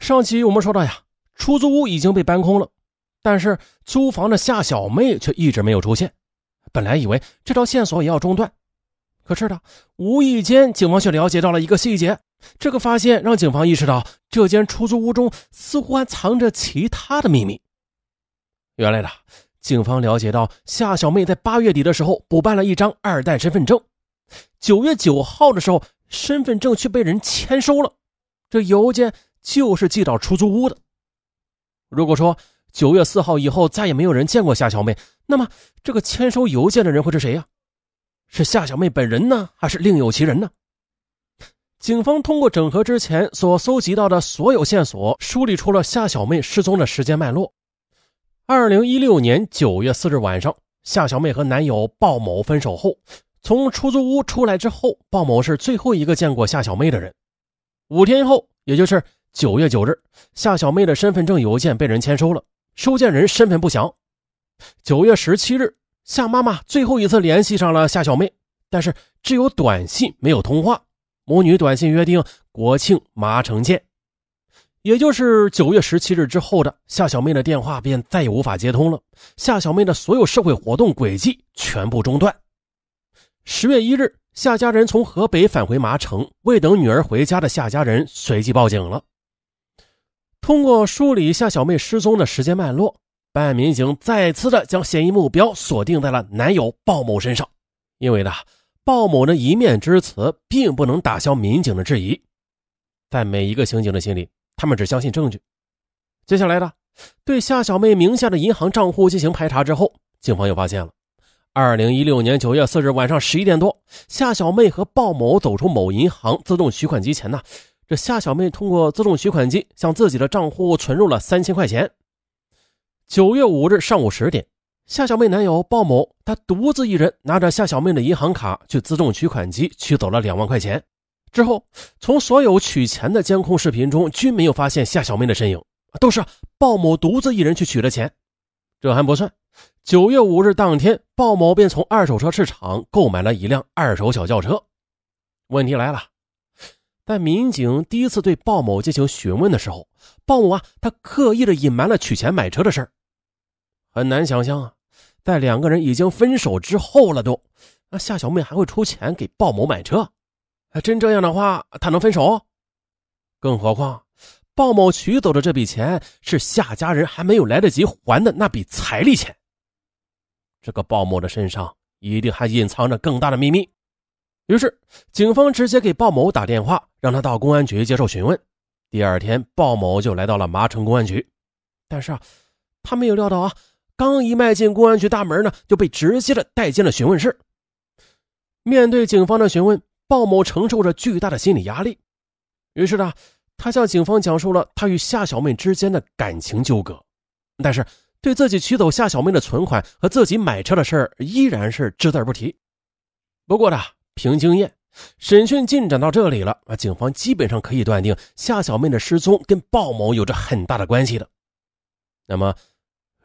上期我们说到呀，出租屋已经被搬空了，但是租房的夏小妹却一直没有出现。本来以为这条线索也要中断，可是呢，无意间警方却了解到了一个细节。这个发现让警方意识到，这间出租屋中似乎还藏着其他的秘密。原来呢，警方了解到夏小妹在八月底的时候补办了一张二代身份证，九月九号的时候，身份证却被人签收了。这邮件。就是寄到出租屋的。如果说九月四号以后再也没有人见过夏小妹，那么这个签收邮件的人会是谁呀？是夏小妹本人呢，还是另有其人呢？警方通过整合之前所搜集到的所有线索，梳理出了夏小妹失踪的时间脉络。二零一六年九月四日晚上，夏小妹和男友鲍某分手后，从出租屋出来之后，鲍某是最后一个见过夏小妹的人。五天后，也就是。九月九日，夏小妹的身份证邮件被人签收了，收件人身份不详。九月十七日，夏妈妈最后一次联系上了夏小妹，但是只有短信没有通话。母女短信约定国庆麻城见，也就是九月十七日之后的夏小妹的电话便再也无法接通了，夏小妹的所有社会活动轨迹全部中断。十月一日，夏家人从河北返回麻城，未等女儿回家的夏家人随即报警了。通过梳理夏小妹失踪的时间脉络，办案民警再次的将嫌疑目标锁定在了男友鲍某身上。因为呢，鲍某的一面之词并不能打消民警的质疑。在每一个刑警的心里，他们只相信证据。接下来呢，对夏小妹名下的银行账户进行排查之后，警方又发现了，二零一六年九月四日晚上十一点多，夏小妹和鲍某走出某银行自动取款机前呢。这夏小妹通过自动取款机向自己的账户存入了三千块钱。九月五日上午十点，夏小妹男友鲍某他独自一人拿着夏小妹的银行卡去自动取款机取走了两万块钱。之后，从所有取钱的监控视频中均没有发现夏小妹的身影，都是鲍某独自一人去取的钱。这还不算，九月五日当天，鲍某便从二手车市场购买了一辆二手小轿车。问题来了。在民警第一次对鲍某进行询问的时候，鲍某啊，他刻意的隐瞒了取钱买车的事儿。很难想象啊，在两个人已经分手之后了，都那夏小妹还会出钱给鲍某买车？还真这样的话，他能分手？更何况，鲍某取走的这笔钱是夏家人还没有来得及还的那笔彩礼钱。这个鲍某的身上一定还隐藏着更大的秘密。于是，警方直接给鲍某打电话，让他到公安局接受询问。第二天，鲍某就来到了麻城公安局。但是啊，他没有料到啊，刚一迈进公安局大门呢，就被直接的带进了询问室。面对警方的询问，鲍某承受着巨大的心理压力。于是呢，他向警方讲述了他与夏小妹之间的感情纠葛，但是对自己取走夏小妹的存款和自己买车的事儿，依然是只字不提。不过呢。凭经验，审讯进展到这里了啊，警方基本上可以断定夏小妹的失踪跟鲍某有着很大的关系的。那么，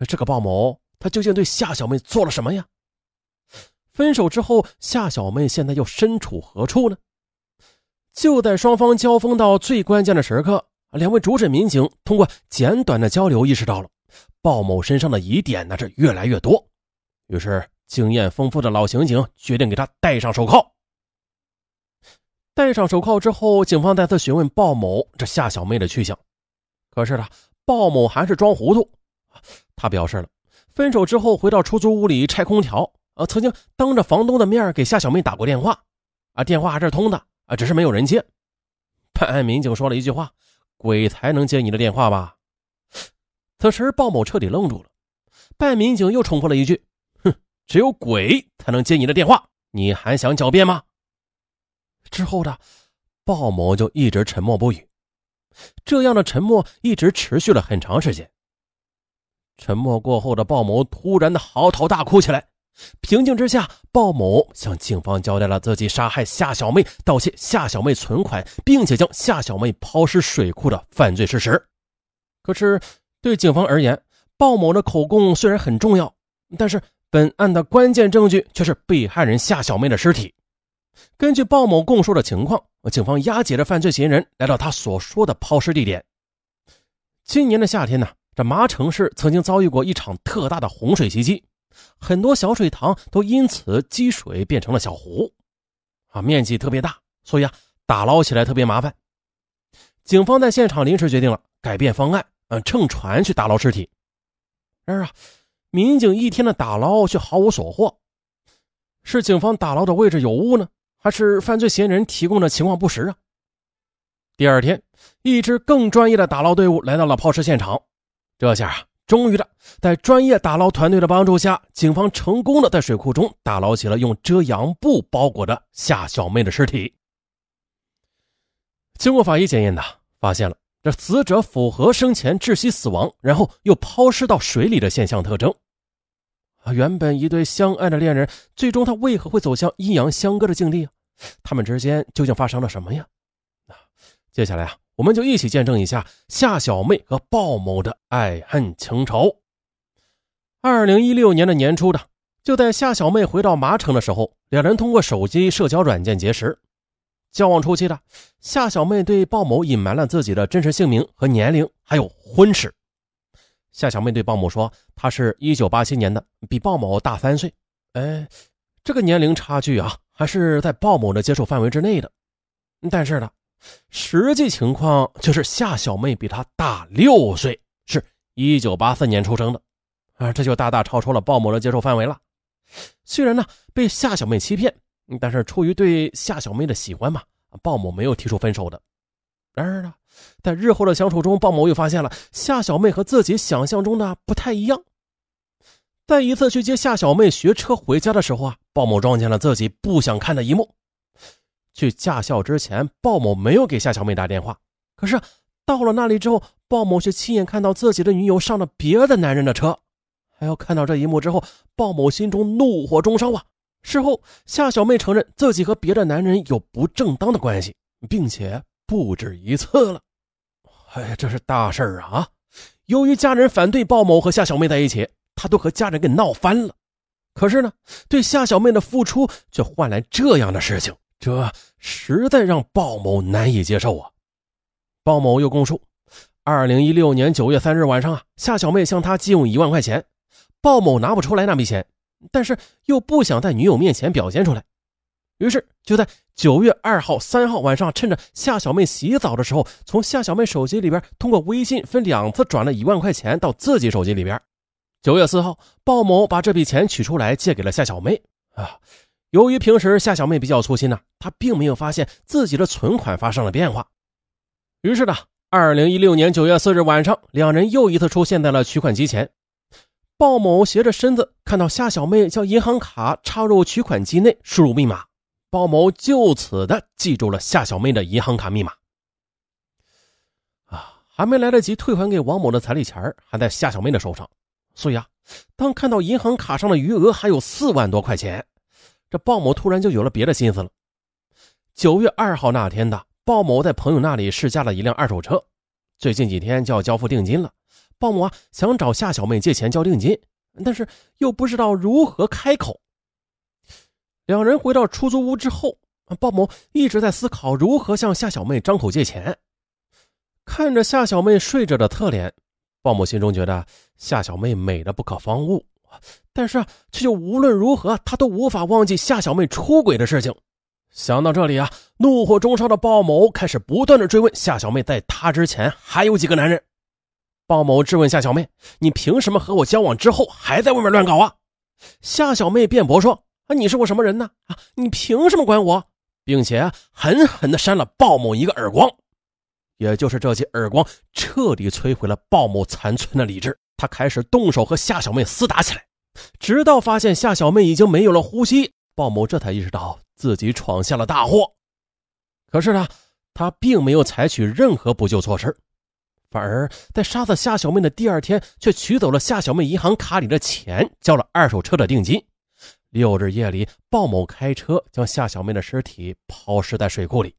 这个鲍某他究竟对夏小妹做了什么呀？分手之后，夏小妹现在又身处何处呢？就在双方交锋到最关键的时刻，两位主审民警通过简短的交流，意识到了鲍某身上的疑点呢是越来越多，于是经验丰富的老刑警决定给他戴上手铐。戴上手铐之后，警方再次询问鲍某这夏小妹的去向。可是呢，鲍某还是装糊涂。他表示了，分手之后回到出租屋里拆空调，啊，曾经当着房东的面给夏小妹打过电话，啊，电话还是通的，啊，只是没有人接。办案民警说了一句话：“鬼才能接你的电话吧？”此时鲍某彻底愣住了。办案民警又重复了一句：“哼，只有鬼才能接你的电话，你还想狡辩吗？”之后的鲍某就一直沉默不语，这样的沉默一直持续了很长时间。沉默过后的鲍某突然的嚎啕大哭起来。平静之下，鲍某向警方交代了自己杀害夏小妹、盗窃夏小妹存款，并且将夏小妹抛尸水库的犯罪事实。可是，对警方而言，鲍某的口供虽然很重要，但是本案的关键证据却是被害人夏小妹的尸体。根据鲍某供述的情况，警方押解着犯罪嫌疑人来到他所说的抛尸地点。今年的夏天呢，这麻城市曾经遭遇过一场特大的洪水袭击，很多小水塘都因此积水变成了小湖，啊，面积特别大，所以啊，打捞起来特别麻烦。警方在现场临时决定了改变方案，嗯，乘船去打捞尸体。然而啊，民警一天的打捞却毫无所获，是警方打捞的位置有误呢，还是犯罪嫌疑人提供的情况不实啊？第二天，一支更专业的打捞队伍来到了抛尸现场。这下啊，终于的，在专业打捞团队的帮助下，警方成功的在水库中打捞起了用遮阳布包裹的夏小妹的尸体。经过法医检验的，发现了这死者符合生前窒息死亡，然后又抛尸到水里的现象特征。啊，原本一对相爱的恋人，最终他为何会走向阴阳相隔的境地啊？他们之间究竟发生了什么呀？接下来啊，我们就一起见证一下夏小妹和鲍某的爱恨情仇。二零一六年的年初的，就在夏小妹回到麻城的时候，两人通过手机社交软件结识。交往初期的夏小妹对鲍某隐瞒了自己的真实姓名和年龄，还有婚史。夏小妹对鲍某说，她是一九八七年的，比鲍某大三岁。哎，这个年龄差距啊，还是在鲍某的接受范围之内的。但是呢。实际情况就是夏小妹比他大六岁，是一九八四年出生的，啊，这就大大超出了鲍某的接受范围了。虽然呢被夏小妹欺骗，但是出于对夏小妹的喜欢嘛，鲍某没有提出分手的。然而呢，在日后的相处中，鲍某又发现了夏小妹和自己想象中的不太一样。在一次去接夏小妹学车回家的时候啊，鲍某撞见了自己不想看的一幕。去驾校之前，鲍某没有给夏小妹打电话。可是到了那里之后，鲍某却亲眼看到自己的女友上了别的男人的车。还要看到这一幕之后，鲍某心中怒火中烧啊！事后，夏小妹承认自己和别的男人有不正当的关系，并且不止一次了。哎呀，这是大事啊！由于家人反对鲍某和夏小妹在一起，他都和家人给闹翻了。可是呢，对夏小妹的付出却换来这样的事情。这实在让鲍某难以接受啊！鲍某又供述，二零一六年九月三日晚上啊，夏小妹向他借用一万块钱，鲍某拿不出来那笔钱，但是又不想在女友面前表现出来，于是就在九月二号、三号晚上，趁着夏小妹洗澡的时候，从夏小妹手机里边通过微信分两次转了一万块钱到自己手机里边。九月四号，鲍某把这笔钱取出来借给了夏小妹啊。由于平时夏小妹比较粗心呢，她并没有发现自己的存款发生了变化。于是呢，二零一六年九月四日晚上，两人又一次出现在了取款机前。鲍某斜着身子，看到夏小妹将银行卡插入取款机内，输入密码。鲍某就此的记住了夏小妹的银行卡密码。啊，还没来得及退还给王某的彩礼钱还在夏小妹的手上。所以啊，当看到银行卡上的余额还有四万多块钱。这鲍某突然就有了别的心思了。九月二号那天的，鲍某在朋友那里试驾了一辆二手车，最近几天就要交付定金了。鲍某啊想找夏小妹借钱交定金，但是又不知道如何开口。两人回到出租屋之后，鲍某一直在思考如何向夏小妹张口借钱。看着夏小妹睡着的侧脸，鲍某心中觉得夏小妹美的不可方物。但是却又无论如何，他都无法忘记夏小妹出轨的事情。想到这里啊，怒火中烧的鲍某开始不断的追问夏小妹，在他之前还有几个男人。鲍某质问夏小妹：“你凭什么和我交往之后还在外面乱搞啊？”夏小妹辩驳说：“啊，你是我什么人呢？啊，你凭什么管我？”并且狠狠地扇了鲍某一个耳光。也就是这记耳光，彻底摧毁了鲍某残存的理智。他开始动手和夏小妹厮打起来，直到发现夏小妹已经没有了呼吸，鲍某这才意识到自己闯下了大祸。可是呢，他并没有采取任何补救措施，反而在杀死夏小妹的第二天，却取走了夏小妹银行卡里的钱，交了二手车的定金。六日夜里，鲍某开车将夏小妹的尸体抛尸在水库里。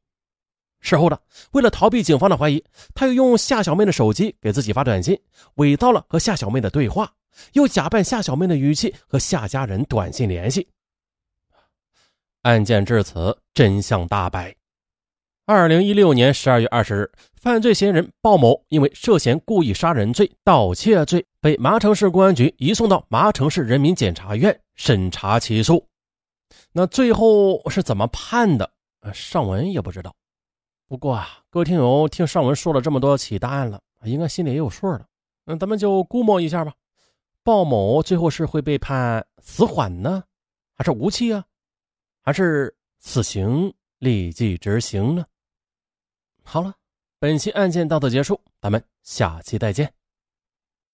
事后呢，为了逃避警方的怀疑，他又用夏小妹的手机给自己发短信，伪造了和夏小妹的对话，又假扮夏小妹的语气和夏家人短信联系。案件至此，真相大白。二零一六年十二月二十日，犯罪嫌疑人鲍某因为涉嫌故意杀人罪、盗窃罪，被麻城市公安局移送到麻城市人民检察院审查起诉。那最后是怎么判的？上文也不知道。不过啊，各位听友听上文说了这么多起大案了，应该心里也有数了。那咱们就估摸一下吧。鲍某最后是会被判死缓呢，还是无期啊，还是死刑立即执行呢？好了，本期案件到此结束，咱们下期再见。